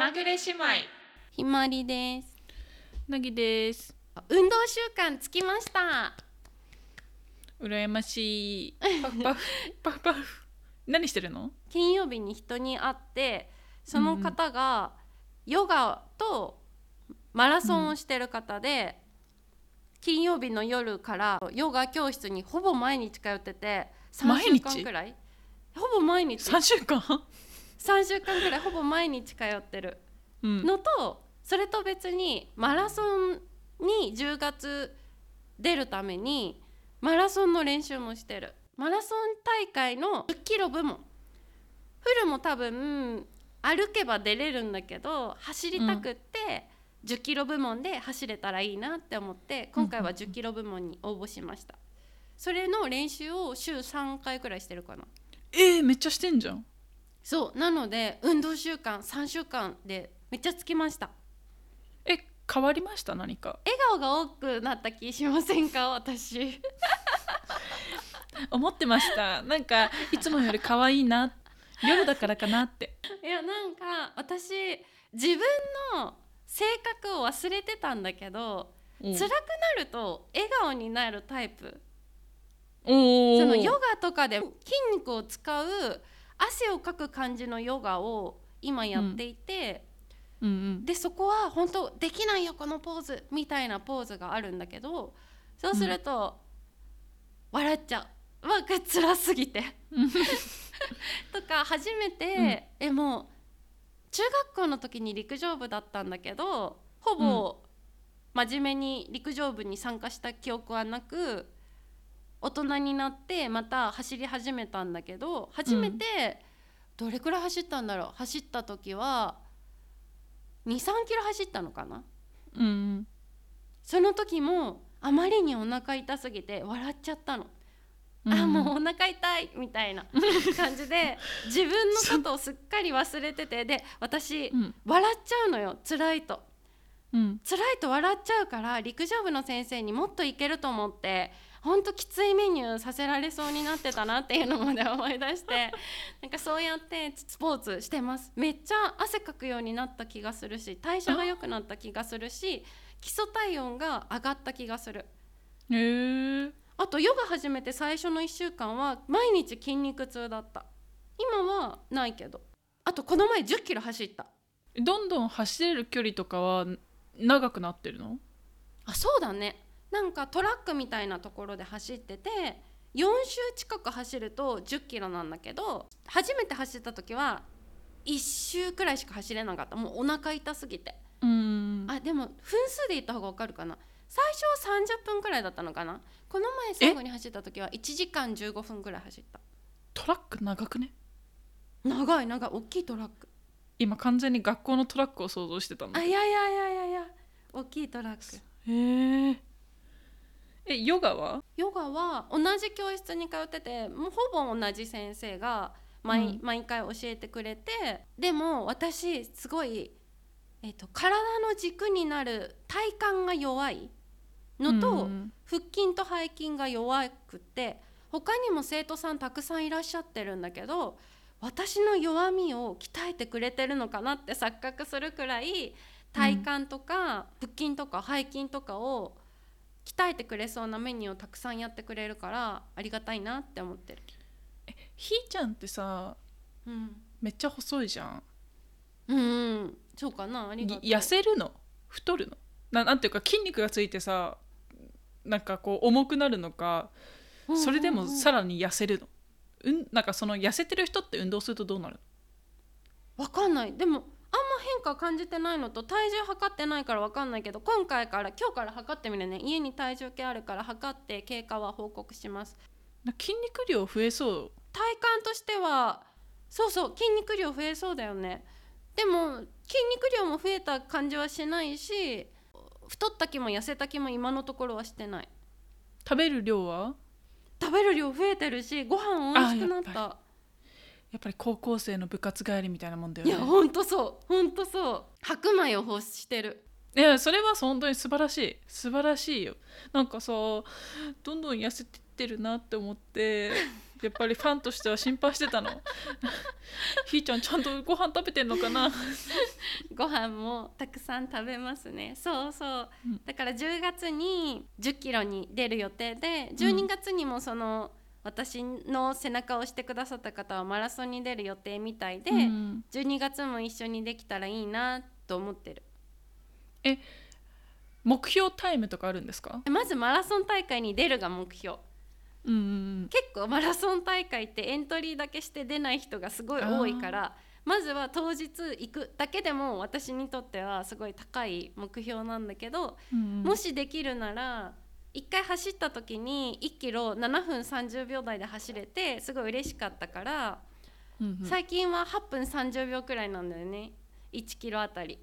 まぐれ姉妹。ひまわりです。なぎです。運動習慣つきました。羨ましい。パフパフ。パフパフ何してるの？金曜日に人に会ってその方がヨガとマラソンをしてる方で、金曜日の夜からヨガ教室にほぼ毎日通ってて3週間くらい。ほぼ毎日。3週間？3週間くらいほぼ毎日通ってる。うん。のとそれと別にマラソンに10月出るためにマラソンの練習もしてる。マラソン大会の10キロ部門。フルも多分歩けば出れるんだけど走りたくって、10キロ部門で走れたらいいなって思って今回は10キロ部門に応募しました。それの練習を週3回くらいしてるかな。えー、めっちゃしてんじゃんそうなので運動習慣3週間でめっちゃつきました。え変わりました？何か？笑顔が多くなった気しませんか？私。い 思ってました。なんかいつもより可愛いな夜だからかなって。やなんか私自分の性格を忘れてたんだけどお辛くなると笑顔になるタイプ。おそのヨガとかで筋肉を使う汗をかく感じのヨガを今やっていて、うん。うんでそこは本当できないよこのポーズみたいなポーズがあるんだけどそうすると、笑っちゃう。わが辛すぎて。とか初めて、えもう中学校の時に陸上部だったんだけどほぼ真面目に陸上部に参加した記憶はなく大人になってまた走り始めたんだけど初めてどれくらい走ったんだろう。走った時は23キロ走ったのかな。うんうん。その時もあまりにお腹痛すぎて笑っちゃったの。うん。あもうお腹痛いみたいな感じで 自分のことをすっかり忘れててで私、うん。笑っちゃうのよ。辛いと。うん。辛いと笑っちゃうから陸上部の先生にもっといけると思ってほんときついメニューさせられそうになってたなっていうのまで思い出して なんかそうやってスポーツしてます。めっちゃ汗かくようになった気がするし代謝が良くなった気がするし基礎体温が上がった気がする。へーあとヨガ始めて最初の1週間は毎日筋肉痛だった。今はないけど。あとこの前1 0キロ走った。どんどん走れる距離とかは長くなってるの？あそうだねなんかトラックみたいなところで走ってて4周近く走ると1 0キロなんだけど初めて走った時は1周くらいしか走れなかった。もうお腹痛すぎて。うん。あでも分数で言った方が分かるかな。最初は30分くらいだったのかな。この前最後に走った時は1時間15分くらい走った。トラック長くね？長い長い。大きいトラック。今完全に学校のトラックを想像してたんだあいやいやいやいやいや。大きいトラック。へええヨガは？ヨガは同じ教室に通っててもうほぼ同じ先生が毎,、うん。毎回教えてくれてでも私すごい、えっと体の軸になる体幹が弱いのと、うん腹筋と背筋が弱くって他にも生徒さんたくさんいらっしゃってるんだけど私の弱みを鍛えてくれてるのかなって錯覚するくらい体幹とか腹筋とか背筋とかを鍛えてくれそうなメニューをたくさんやってくれるからありがたいなって思ってる。ひーちゃんってさうん、めっちゃ細いじゃん。うんうん、そうかなありがとう。い痩せるの？太るの？ななんていうか筋肉がついてさなんかこう重くなるのかそれでもさらに痩せるの？うんなんかその痩せてる人って運動するとどうなるわかんない。でも変化感じてないのと体重測ってないからわかんないけど今回から今日から測ってみるね。家に体重計あるから測って経過は報告します。な筋肉量増えそう。体感としてはそうそう筋肉量増えそうだよね。でも筋肉量も増えた感じはしないし太った気も痩せた気も今のところはしてない。食べる量は？食べる量増えてるしご飯美味しくなったやっぱり高校生の部活帰りみたいなもんだよね。いやほんとそう。ほんとそう。白米を欲してる。いやそれは本当に素晴らしい。素晴らしいよ。なんかさどんどん痩せてってるなって思って やっぱりファンとしては心配してたの。ひーちゃんちゃんとご飯食べてんのかな？ご飯もたくさん食べますね。そうそう、うん。だから10月に1 0キロに出る予定で12月にもその、私の背中を押してくださった方はマラソンに出る予定みたいで、うん。12月も一緒にできたらいいなと思ってる。目標タイムとかあるんですか？まずマラソン大会に出るが目標。うんうん結構マラソン大会ってエントリーだけして出ない人がすごい多いからまずは当日行くだけでも私にとってはすごい高い目標なんだけど、うんうん。もしできるなら1回走った時に1キロ7分30秒台で走れてすごい嬉しかったから、うんうん。最近は8分30秒くらいなんだよね。1キロあたり。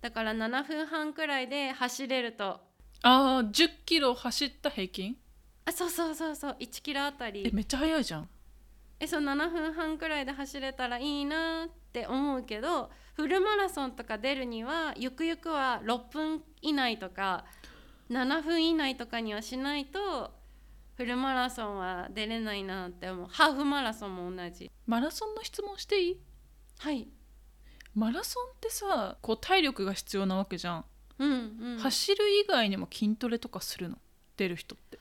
だから7分半くらいで走れると。ああ10キロ走った平均？あそうそうそうそう。1キロあたえりめっちゃ速いじゃん。えそう7分半くらいで走れたらいいなって思うけどフルマラソンとか出るにはゆくゆくは6分以内とか7分以内とかにはしないとフルマラソンは出れないなって思う。ハーフマラソンも同じ。マラソンの質問していい？はい。マラソンってさこう体力が必要なわけじゃん、うんうん。走る以外にも筋トレとかするの？出る人って。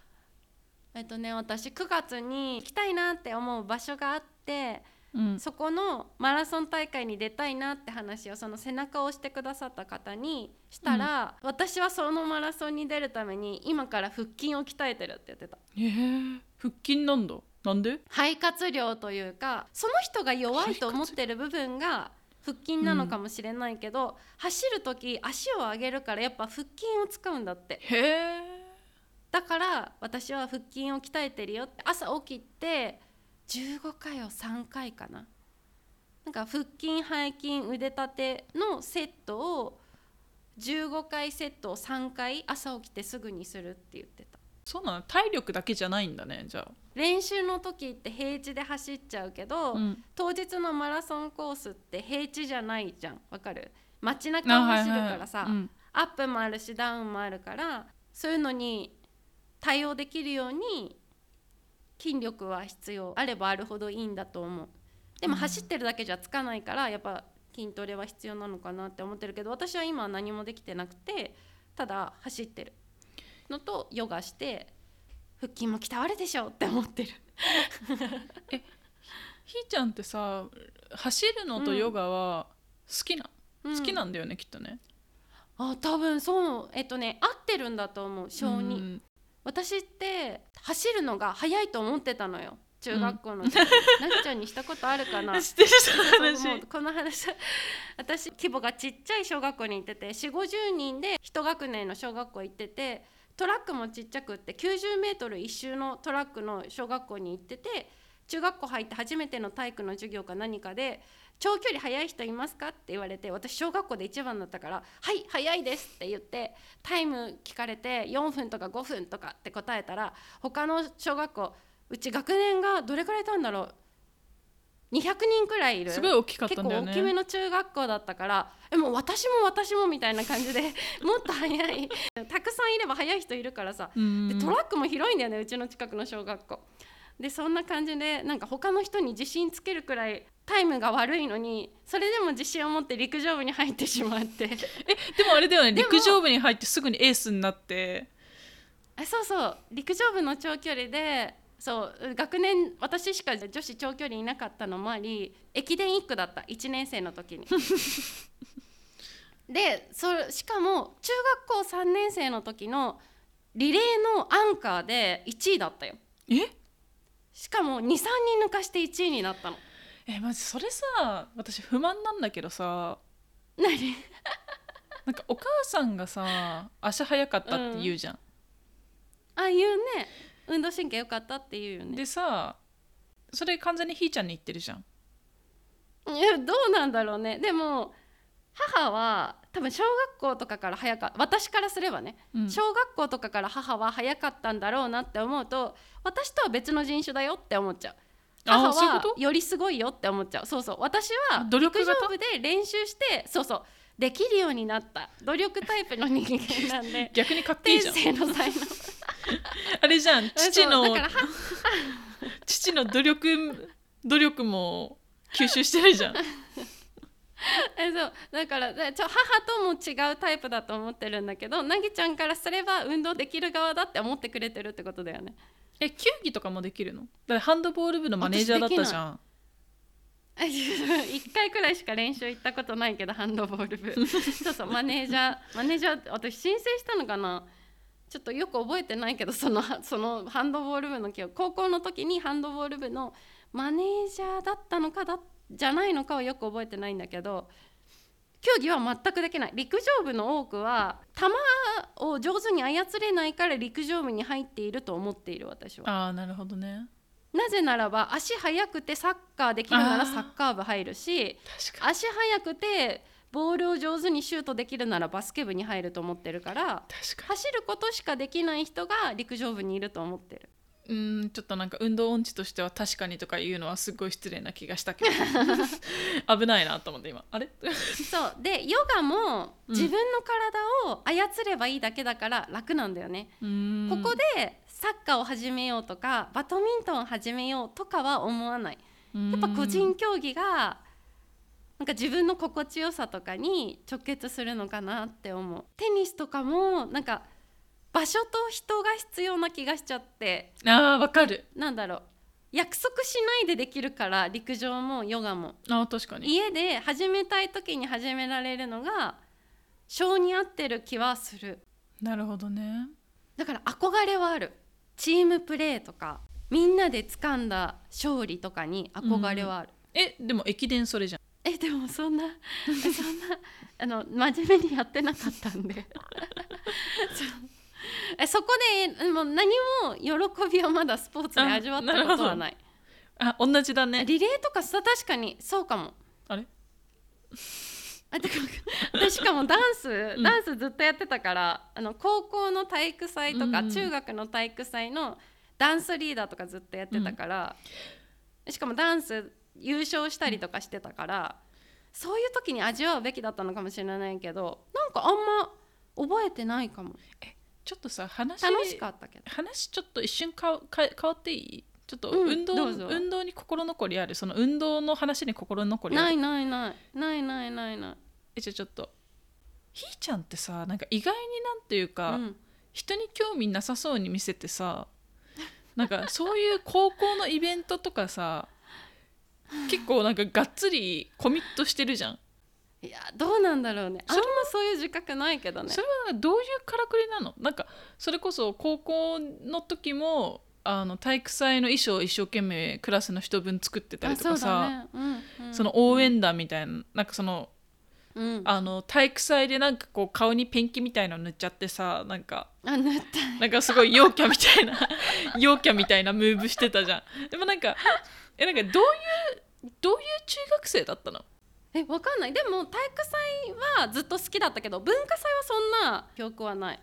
えっとね私9月に行きたいなって思う場所があってうん。そこのマラソン大会に出たいなって話をその背中を押してくださった方にしたら、私はそのマラソンに出るために今から腹筋を鍛えてるって言ってた。へえ腹筋なんだ。なんで？肺活量というかその人が弱いと思ってる部分が腹筋なのかもしれないけど、走る時足を上げるからやっぱ腹筋を使うんだって。へえだから私は腹筋を鍛えてるよって。朝起きて15回を3回かな。なんか腹筋背筋腕立てのセットを15回セットを3回朝起きてすぐにするって言ってた。そうなの。体力だけじゃないんだねじゃあ。練習の時って平地で走っちゃうけど、うん。当日のマラソンコースって平地じゃないじゃん。わかる？街中を走るからさ、はいはい。うん。アップもあるしダウンもあるからそういうのに対応できるように筋力は必要あればあるほどいいんだと思う。でもうん。走ってるだけじゃつかないからやっぱ筋トレは必要なのかなって思ってるけど私は今は何もできてなくてただ走ってる。のとヨガして腹筋も鍛わるでしょって思ってる。ひーちゃんってさ走るのとヨガは好きな、うん。好きなんだよねきっとね。あ多分そう。えっとね合ってるんだと思う小に、うん私って走るのが早いと思ってたのよ。中学校の時、なっちゃんにしたことあるかな？この話。私規模がちっちゃい小学校に行ってて4 5 0人で一学年の小学校行っててトラックもちっちゃくって9 0ル一周のトラックの小学校に行ってて中学校入って初めての体育の授業か何かで「長距離速い人いますか?」って言われて私小学校で一番だったから「はい速いです」って言ってタイム聞かれて4分とか5分とかって答えたら他の小学校うち学年がどれくらいいたんだろう？200人くらいいる。すごい大きかっ結構たんだよね。大きめの中学校だったからえもう私も私もみたいな感じで もっと速いたくさんいれば速い人いるからさうん。でトラックも広いんだよねうちの近くの小学校でそんな感じでなんか他の人に自信つけるくらいタイムが悪いのにそれでも自信を持って陸上部に入ってしまって。えでもあれだよね。陸上部に入ってすぐにエースになって。あそうそう。陸上部の長距離でそう学年私しか女子長距離いなかったのもあり駅伝1区だった。1年生の時に。でそしかも中学校3年生の時のリレーのアンカーで1位だったよ。え？しかも23人抜かして1位になったの。えマジそれさ私不満なんだけどさ。何？なんかお母さんがさ足早かったって言うじゃん、あ言うね。運動神経良かったって言うよね。でさそれ完全にひーちゃんに言ってるじゃん。いやどうなんだろうね。でも母は多分小学校とかから早か私からすればね、うん。小学校とかから母は早かったんだろうなって思うと私とは別の人種だよって思っちゃう。母はよりすごいよって思っちゃう。そうそう。私は努力型？陸上部で練習してそうそう。できるようになった。努力タイプの人間なんで。逆にかっこいい天じゃん。性の才能。あれじゃん。父の 父の努力努力も吸収してるじゃん えそう。だからでちょ母とも違うタイプだと思ってるんだけどなぎちゃんからすれば運動できる側だって思ってくれてるってことだよね。え球技とかもできるの？だってハンドボール部のマネージャーだったじゃん。1回くらいしか練習行ったことないけどハンドボール部。そうそうマネージャーマネージャー私申請したのかな？ちょっとよく覚えてないけどそのそのハンドボール部の記憶。高校の時にハンドボール部のマネージャーだったのかだじゃないのかはよく覚えてないんだけど競技は全くできない。陸上部の多くは球を上手に操れないから陸上部に入っていると思っている私は。ああなるほどね。なぜならば足速くてサッカーできるならサッカー部入るし足速くてボールを上手にシュートできるならバスケ部に入ると思ってるから確か走ることしかできない人が陸上部にいると思ってる。にうーんちょっとなんか運動音痴としては確かにとか言うのはすごい失礼な気がしたけど。危ないなと思って今。あれ？そう。でヨガもうん。自分の体を操ればいいだけだから楽なんだよね、うーん。ここでサッカーを始めようとかバドミントンを始めようとかは思わない。やっぱ個人競技がなんか自分の心地よさとかに直結するのかなって思う。テニスとかもなんか場所と人が必要な気がしちゃって。あーわかる。なんだろう。約束しないでできるから陸上もヨガも。あー確かに。家で始めたい時に始められるのが性に合ってる気はする。なるほどね。だから憧れはある。チームプレーとかみんなで掴んだ勝利とかに憧れはある、えでも駅伝それじゃん。えでもそんなそんなあの真面目にやってなかったんで。そ う えそこでもう何も喜びをまだスポーツで味わったことはない。あ同じだね。リレーとかさ確かにそうかも。あれ？あてか私しかもダンス、うん。ダンスずっとやってたからあの高校の体育祭とか、うん。うん中学の体育祭のダンスリーダーとかずっとやってたから、しかもダンス優勝したりとかしてたから、そういう時に味わうべきだったのかもしれないけどなんかあんま覚えてないかもちょっとさ話楽しかったけど。話ちょっと一瞬かわか変わっていい？ちょっとうん運動、どうぞ。運動に心残りある？その運動の話に心残りある？ないないないないないないない。えじゃあちょっと。ひーちゃんってさなんか意外になんていうか、うん。人に興味なさそうに見せてさなんかそういう高校のイベントとかさ結構なんかがっつりコミットしてるじゃんいやどうなんだろうね。あんそまそういう自覚ないけどね。それはどういうからくりなの？なんかそれこそ高校の時もあの体育祭の衣装を一生懸命クラスの人分作ってたりとかさだね。うんうん。その応援団みたいななんかそのうん。あの体育祭でなんかこう顔にペンキみたいの塗っちゃってさなんかあ塗った。なんかすごい陽キャみたいな 陽キャみたいなムーブしてたじゃん。でもなんかえなんかどういうどういう中学生だったの？えわかんない。でも体育祭はずっと好きだったけど文化祭はそんな記憶はない。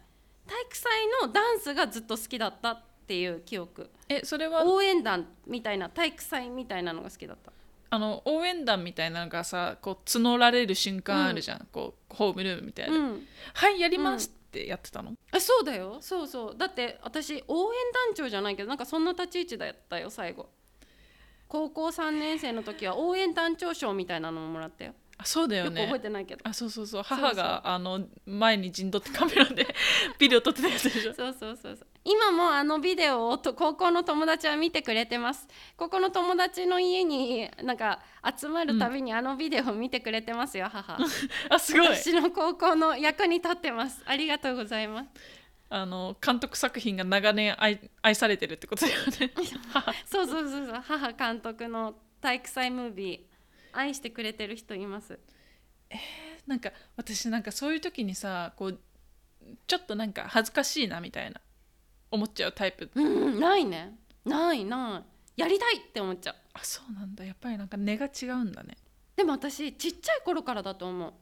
体育祭のダンスがずっと好きだったっていう記憶。えそれは？応援団みたいな体育祭みたいなのが好きだった。あの応援団みたいなのがさこう募られる瞬間あるじゃん、こうホームルームみたいな、うん。はいやりますってやってたの、えそうだよ。そうそう。だって私応援団長じゃないけどなんかそんな立ち位置だったよ最後高校3年生の時は応援団長賞みたいなのももらったよ。あそうだよよく覚えねてないけど。あそうそうそう。うそう。母があの前に陣取ってカメラで ビデオ撮ってたやつでしょ。そうそうそうそう。今もあのビデオをと高校の友達は見てくれてます。高校の友達の家になんか集まるたびにあのビデオを見てくれてますよ、母。あすごい。私の高校の役に立ってます。ありがとうございますあの監督作品が長年愛愛されてるってことだよね。母 そうそうそうそう。母監督の体育祭ムービー愛してくれてる人います。なんか私なんかそういう時にさこうちょっとなんか恥ずかしいなみたいな思っちゃうタイプ。うんないね。ないない。やりたいって思っちゃう。あそうなんだ。やっぱりなんか根が違うんだね。でも私ちっちゃい頃からだと思う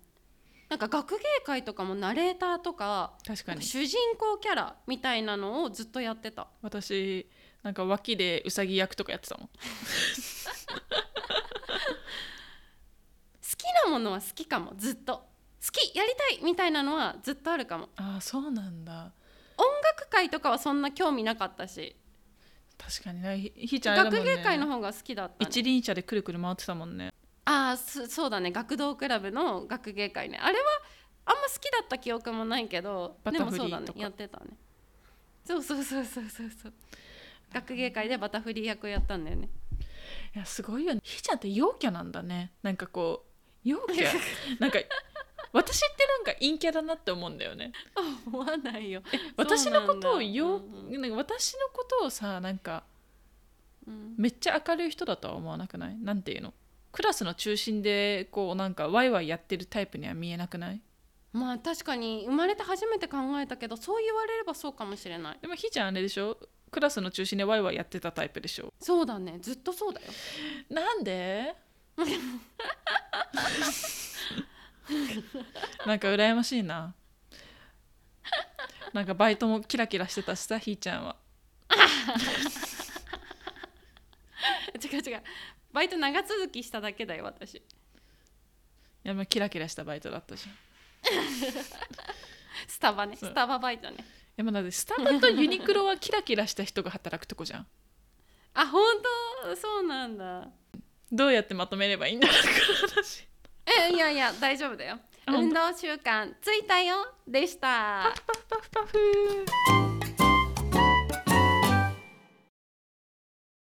なんか学芸会とかもナレーターとか確かに。主人公キャラみたいなのをずっとやってた。私なんか脇でウサギ役とかやってたもん。好きなものは好きかもずっと。好きやりたいみたいなのはずっとあるかも。ああそうなんだ。音楽会とかはそんな興味なかったし。確かにね。ひひーちゃんね。学芸会の方が好きだった、ね、一輪車でくるくる回ってたもんねああそそうだね。学童クラブの学芸会ね。あれはあんま好きだった記憶もないけどバタフリーでもそうだね。やってたね。そうそうそうそうそうそう。学芸会でバタフリー役やったんだよね。いやすごいよね。ひーちゃんって陽キャなんだね。なんかこう陽キャ？なんか私ってなんか陰キャだなって思うんだよね。思わないよ。私のことをよ、うんうん。なんか私のことをさなんかうん。めっちゃ明るい人だとは思わなくない？なんていうの？クラスの中心でこうなんかワイワイやってるタイプには見えなくない？まあ確かに生まれて初めて考えたけどそう言われればそうかもしれない。でもひーちゃんあれでしょ？クラスの中心でワイワイやってたタイプでしょ？そうだね。ずっとそうだよ。なんで？なんか羨ましいな。なんかバイトもキラキラしてたしさひーちゃんは。違う違うバイト長続きしただけだよ私。いやまあキラキラしたバイトだったじゃんいスタバね。そう。スタババイトね。やまあだってスタバとユニクロはキラキラした人が働くとこじゃん。あ本当？そうなんだ。どうやってまとめればいいんだろうこの話えいやいや大丈夫だよ。あ本当？運動習慣ついたよ。でした。パフパフパフ